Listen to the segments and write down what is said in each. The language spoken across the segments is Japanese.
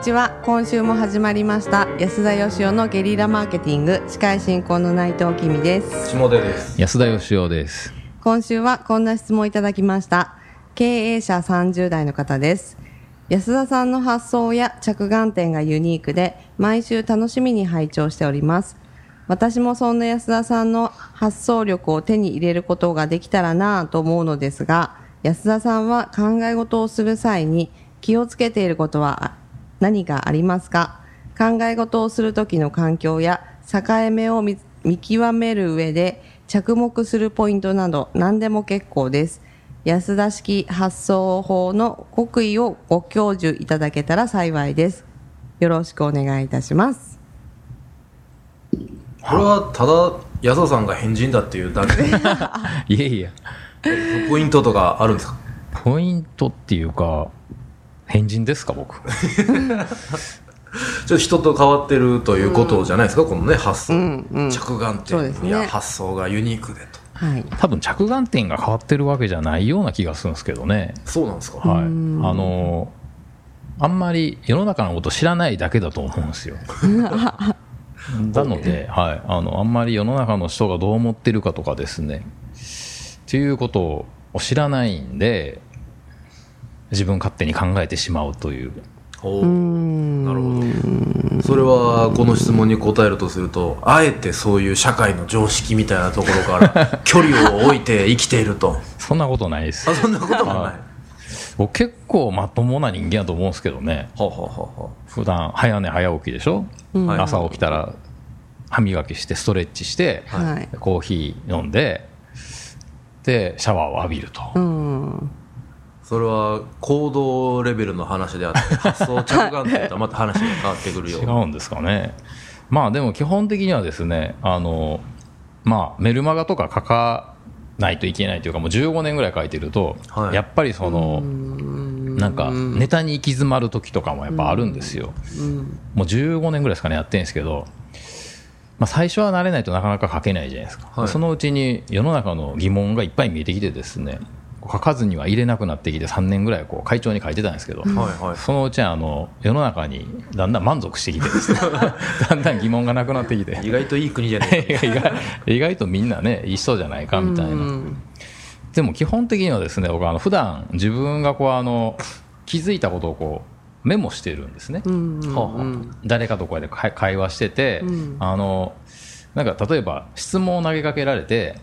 ちは。今週も始まりました安田義雄のゲリラマーケティング司会進行の内藤君です。下出です。安田義雄です。今週はこんな質問いただきました。経営者30代の方です。安田さんの発想や着眼点がユニークで毎週楽しみに拝聴しております。私もそんな安田さんの発想力を手に入れることができたらなぁと思うのですが安田さんは考え事をする際に気をつけていることは何かありますか？考え事をする時の環境や境目を見見極める上で着目するポイントなど何でも結構です。安田式発想法の極意をご教授いただけたら幸いです。よろしくお願いいたします。これはただ安田さんが変人だっていうだけ いやいやポイントとかあるんですか？ポイントっていうか変人ですか僕。ちょっと人と変わってるということじゃないですか、このね発想、うんうん。着眼そうですね。点や発想がユニークでと。はい。多分着眼点が変わってるわけじゃないような気がするんですけどね。そうなんですか、はい。あのあんまり世の中のこと知らないだけだと思うんですよ。なので、はい、あのあんまり世の中の人がどう思ってるかとかですね。っていうことを知らないんで自分勝手に考えてしまうという。おー。なるほど。それはこの質問に答えるとするとあえてそういう社会の常識みたいなところから 距離を置いて生きていると。そんなことないです。あそんなこともない。はい。僕結構まともな人間だと思うんですけどね。はははは普段早寝早起きでしょ、はい朝起きたら歯磨きしてストレッチして、はい。コーヒー飲んででシャワーを浴びると、うん。それは行動レベルの話であって発想着眼点とはまた話が変わってくるよ違うんですかね。まあでも基本的にはですねあのまあメルマガとか書かないといけないというかもう15年ぐらい書いてると、はい。やっぱりそのなんかネタに行き詰まる時とかもやっぱあるんですよ、もう15年ぐらいですかねやってるんですけど、まあ、最初は慣れないとなかなか書けないじゃないですか、はい。そのうちに世の中の疑問がいっぱい見えてきてですね書かずには入れなくなってきて3年ぐらいこう会長に書いてたんですけど、はいはい。そのうちあの世の中にだんだん満足してきてですね だんだん疑問がなくなってきて。意外といい国じゃない意外意外とみんなね一緒じゃないかみたいな、でも基本的にはですね僕はあの普段自分がこうあの気づいたことをこうメモしてるんですね、はあは誰かとこうやって会会話してて、あのなんか例えば質問を投げかけられて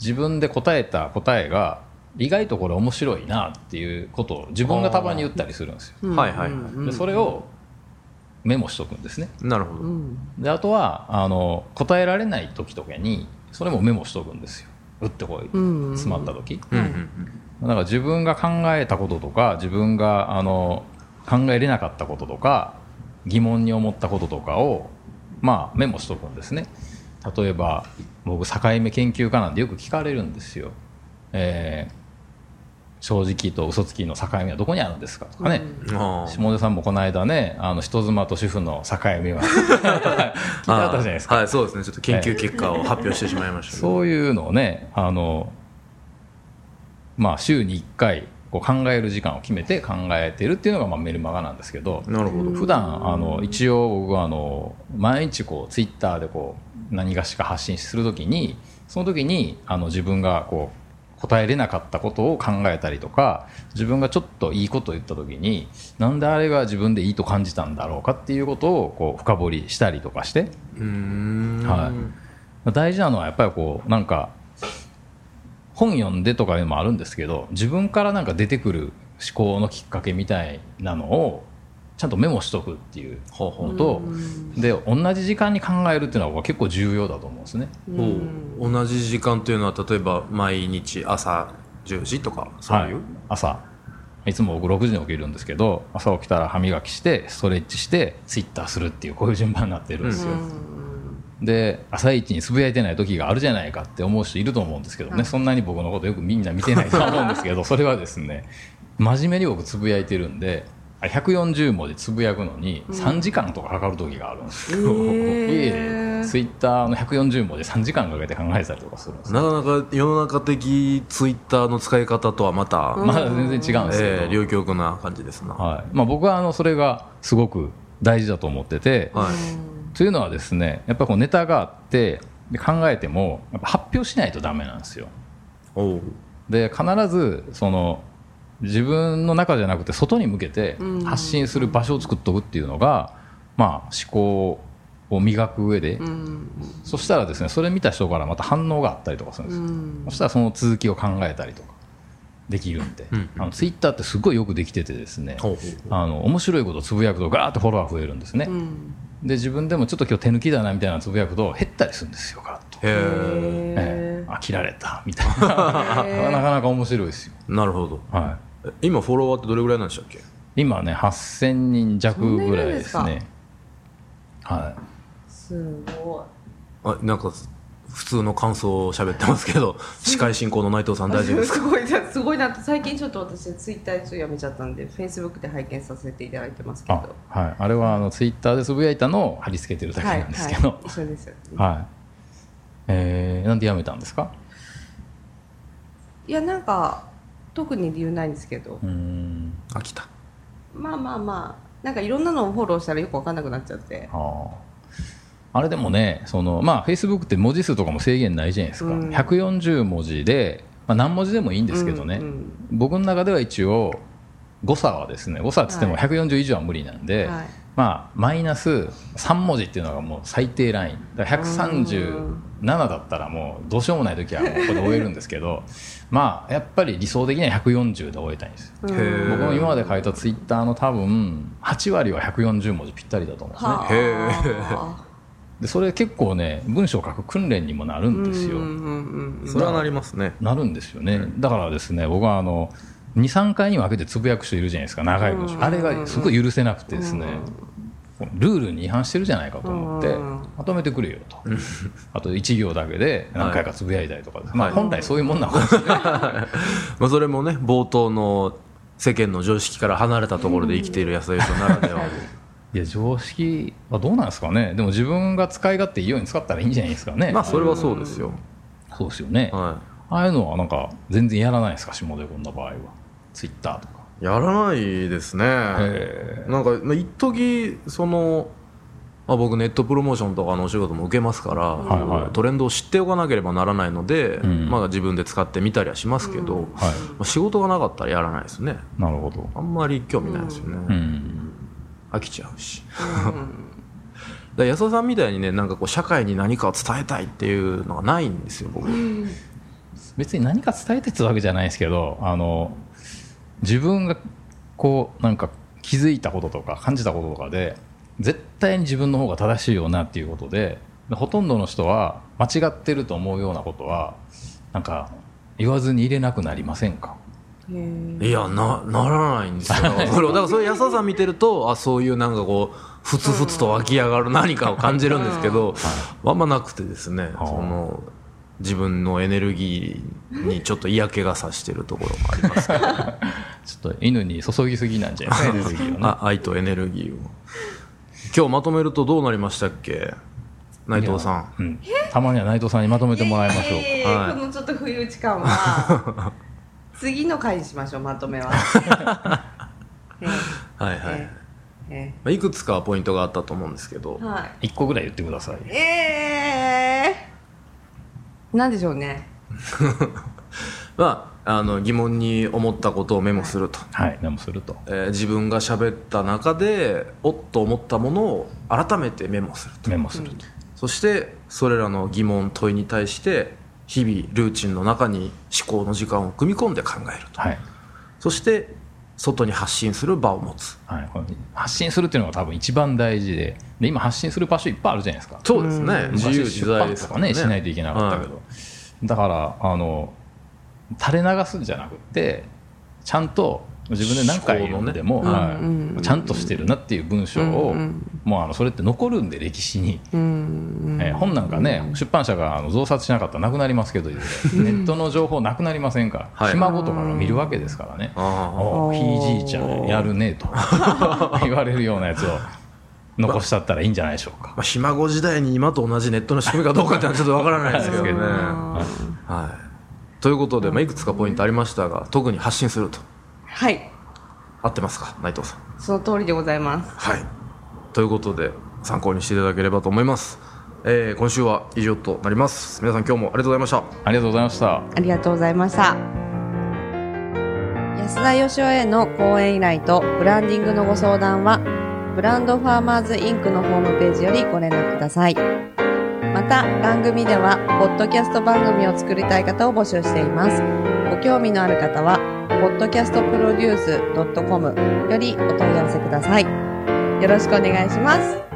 自分で答えた答えが意外とこれ面白いなっていうことを自分がたまに言ったりするんですよ、あはいはいはい、でそれをメモしとくんですね。なるほど、であとはあの答えられない時とかにそれもメモしとくんですよ。打ってこい詰まった時、うんうんだから自分が考えたこととか自分があの考えれなかったこととか疑問に思ったこととかを、まあ、メモしとくんですね。例えば僕境目研究家なんでよく聞かれるんですよ、えー正直と嘘つきの境目はどこにあるんですかとかね、うん。あ下出さんもこの間ねあの人妻と主婦の境目は 聞いてあったじゃないですか。はいそうですね。ちょっと研究結果を発表してしまいましたけど、そういうのをねあの、まあ、週に1回こう考える時間を決めて考えてるっていうのがまあメルマガなんですけど。なるほど。普段あの一応僕はあの毎日こうツイッターでこう何がしか発信するときにその時にあの自分がこう答えれなかったことを考えたりとか自分がちょっといいことを言った時になんであれが自分でいいと感じたんだろうかっていうことをこう深掘りしたりとかして。はい、大事なのはやっぱりこうなんか本読んでとかいうのもあるんですけど自分からなんか出てくる思考のきっかけみたいなのをちゃんとメモしとくっていうほうほう。のとで同じ時間に考えるっていうのは結構重要だと思うんですね。同じ時間というのは例えば毎日朝10時とかそういう、はい、朝。いつも僕6時に起きるんですけど朝起きたら歯磨きしてストレッチしてツイッターするっていうこういう順番になってるんですよ。で朝一につぶやいてない時があるじゃないかって思う人いると思うんですけどね、そんなに僕のことよくみんな見てないとは思うんですけどそれはですね真面目に僕つぶやいてるんであれ140文字つぶやくのに3時間とかかかる時があるんですよ。いえいえ。ツイッターの140文字3時間かけて考えたりとかするんですよ。なかなか世の中的ツイッターの使い方とはまた、まあ全然違うんですけど、えー両極な感じですな。はい。まあ、僕はあのそれがすごく大事だと思ってて、はい。というのはですねやっぱりこうネタがあってで考えてもやっぱ発表しないとダメなんですよ。で必ずその自分の中じゃなくて外に向けて発信する場所を作っておくっていうのが、まあ、思考を磨く上で、そしたらですねそれ見た人からまた反応があったりとかするんですよ、そしたらその続きを考えたりとかできるんで、うん。あのツイッターってすごいよくできててですね、あの面白いことをつぶやくとガーッとフォロワー増えるんですね、で自分でもちょっと今日手抜きだなみたいなのつぶやくと減ったりするんですよガー。ッと、へえ。え。え飽きられたみたいな。なかなか面白いですよ、なるほど。はい、え今フォロワーってどれぐらいなんでしたっけ？今ね8000人弱ぐらいですね。はすごあなんか普通の感想を喋ってますけど 司会進行の内藤さん大丈夫ですか？すごいなすごいな。最近ちょっと私ツイッターちょっとやめちゃったんでフェイスブックで拝見させていただいてますいけど。あ,、はい、あれはあのツイッターでつぶやいたのを貼り付けてるだけはいなんですけど、はい、一緒ですよ、はい。えー、なんでやめたんですか？いやなんか特に理由ないんですけど。うーん。飽きた。まあまあまあなんかいろんなのをフォローしたらよく分かんなくなっちゃって。あれでもねそのまあフェイスブックって文字数とかも制限ないじゃないですか、うん。140文字で、まあ、何文字でもいいんですけどね、うんうん。僕の中では一応誤差はですね誤差っつってもはい。140以上は無理なんで、はいまあマイナス3文字っていうのがもう最低ライン。だから137だったらもうどうしようもない時はここで終えるんですけど まあやっぱり理想的には140で終えたいんです。僕の今まで書いたツイッターの多分8割は140文字ぴったりだと思うんですね。でそれ結構ね文章を書く訓練にもなるんですよ、それはなりますね。なるんですよね、だからですね僕はあの23回に分けてつぶやく人いるじゃないですか。長い文章、あれがすごい許せなくてですね、ルールに違反してるじゃないかと思って、うん。まとめてくれよと、あと1行だけで何回かつぶやいたりとか。です、まあ、はい本来そういうもんなのかもしれない、まあそれもね冒頭の世間の常識から離れたところで生きている安田さんならではの。いや常識はどうなんですかね。でも自分が使い勝手いいように使ったらいいんじゃないですかね、まあそれはそうですよ。そうですよね、はああいうのはなんか全然やらないですか？下でこんな場合はツイッターとか。いやらないですね。へなんかまあ一時そのまあ、僕ネットプロモーションとかのお仕事も受けますから、はいはい。トレンドを知っておかなければならないので、ん。まあ、自分で使ってみたりはしますけど、はい。まあ、仕事がなかったらやらないですね。なるほど。あんまり興味ないですよね、うん。飽きちゃうし。だ安田さんみたいにねなんかこう社会に何かを伝えたいっていうのがないんですよ僕、別に何か伝えてってわけじゃないですけどあの自分がこうなんか気づいたこととか感じたこととかで絶対に自分の方が正しいよなっていうことででほとんどの人は間違ってると思うようなことはなんか言わずに入れなくなりませんか？いやなならないんですよ。だからそれだからそれ安田さん見てるとあそういうなんかこうふつふつと湧き上がる何かを感じるんですけど、あんまなくてですねはあその自分のエネルギーにちょっと嫌気がさしてるところもありますけど ちょっと犬に注ぎすぎなんじゃないですかエネルギーをねあ愛とエネルギーを。今日まとめるとどうなりましたっけ？内藤さん。うん、たまには内藤さんにまとめてもらいましょう。か、えーはい。このちょっと不意打ち感は 次の回にしましょうまとめは、えはいはい、ええまあ、いくつかポイントがあったと思うんですけど。ーは一個ぐらい言ってくださいい。えー、なんでしょうね。まあ、あの疑問に思ったことをメモすると、はいでもすると。えー自分が喋った中でおっと思ったものを改めてメモすると。メモすると、そしてそれらの疑問問いに対して日々ルーチンの中に思考の時間を組み込んで考えると。はい。そして外に発信する場を持つ。はい、発信するっていうのが多分一番大事で。で今発信する場所いっぱいあるじゃないですか。そうですね、自由昔自在ですかね。しないといけなかったけど、だからあの垂れ流すんじゃなくてちゃんと自分で何回読んでも、ね。はいうんうんちゃんとしてるなっていう文章を、うんうんもうあのそれって残るんで歴史に、うんえー本なんかね出版社があの増刷しなかったらなくなりますけどいずれネットの情報なくなりませんから、はい。ひ孫とかが見るわけですからね、あおひいじいちゃんやるねと 言われるようなやつを残しちゃったらいいんじゃないでしょうか。まあ、ひ孫時代に今と同じネットの仕組みかどうかってのはちょっとわからないですけどね。はい。ということで、まあ、いくつかポイントありましたが、特に発信すると。はい。合ってますか？内藤さん。その通りでございます。はい。ということで、参考にしていただければと思います。えー、今週は以上となります。皆さん今日もありがとうございました。ありがとうございましたありがとうございました。安田義雄への講演依頼とブランディングのご相談は、ブランドファーマーズインクのホームページよりご連絡ください。また、番組では、ポッドキャスト番組を作りたい方を募集しています。ご興味のある方は、podcastproduce.com よりお問い合わせください。よろしくお願いします。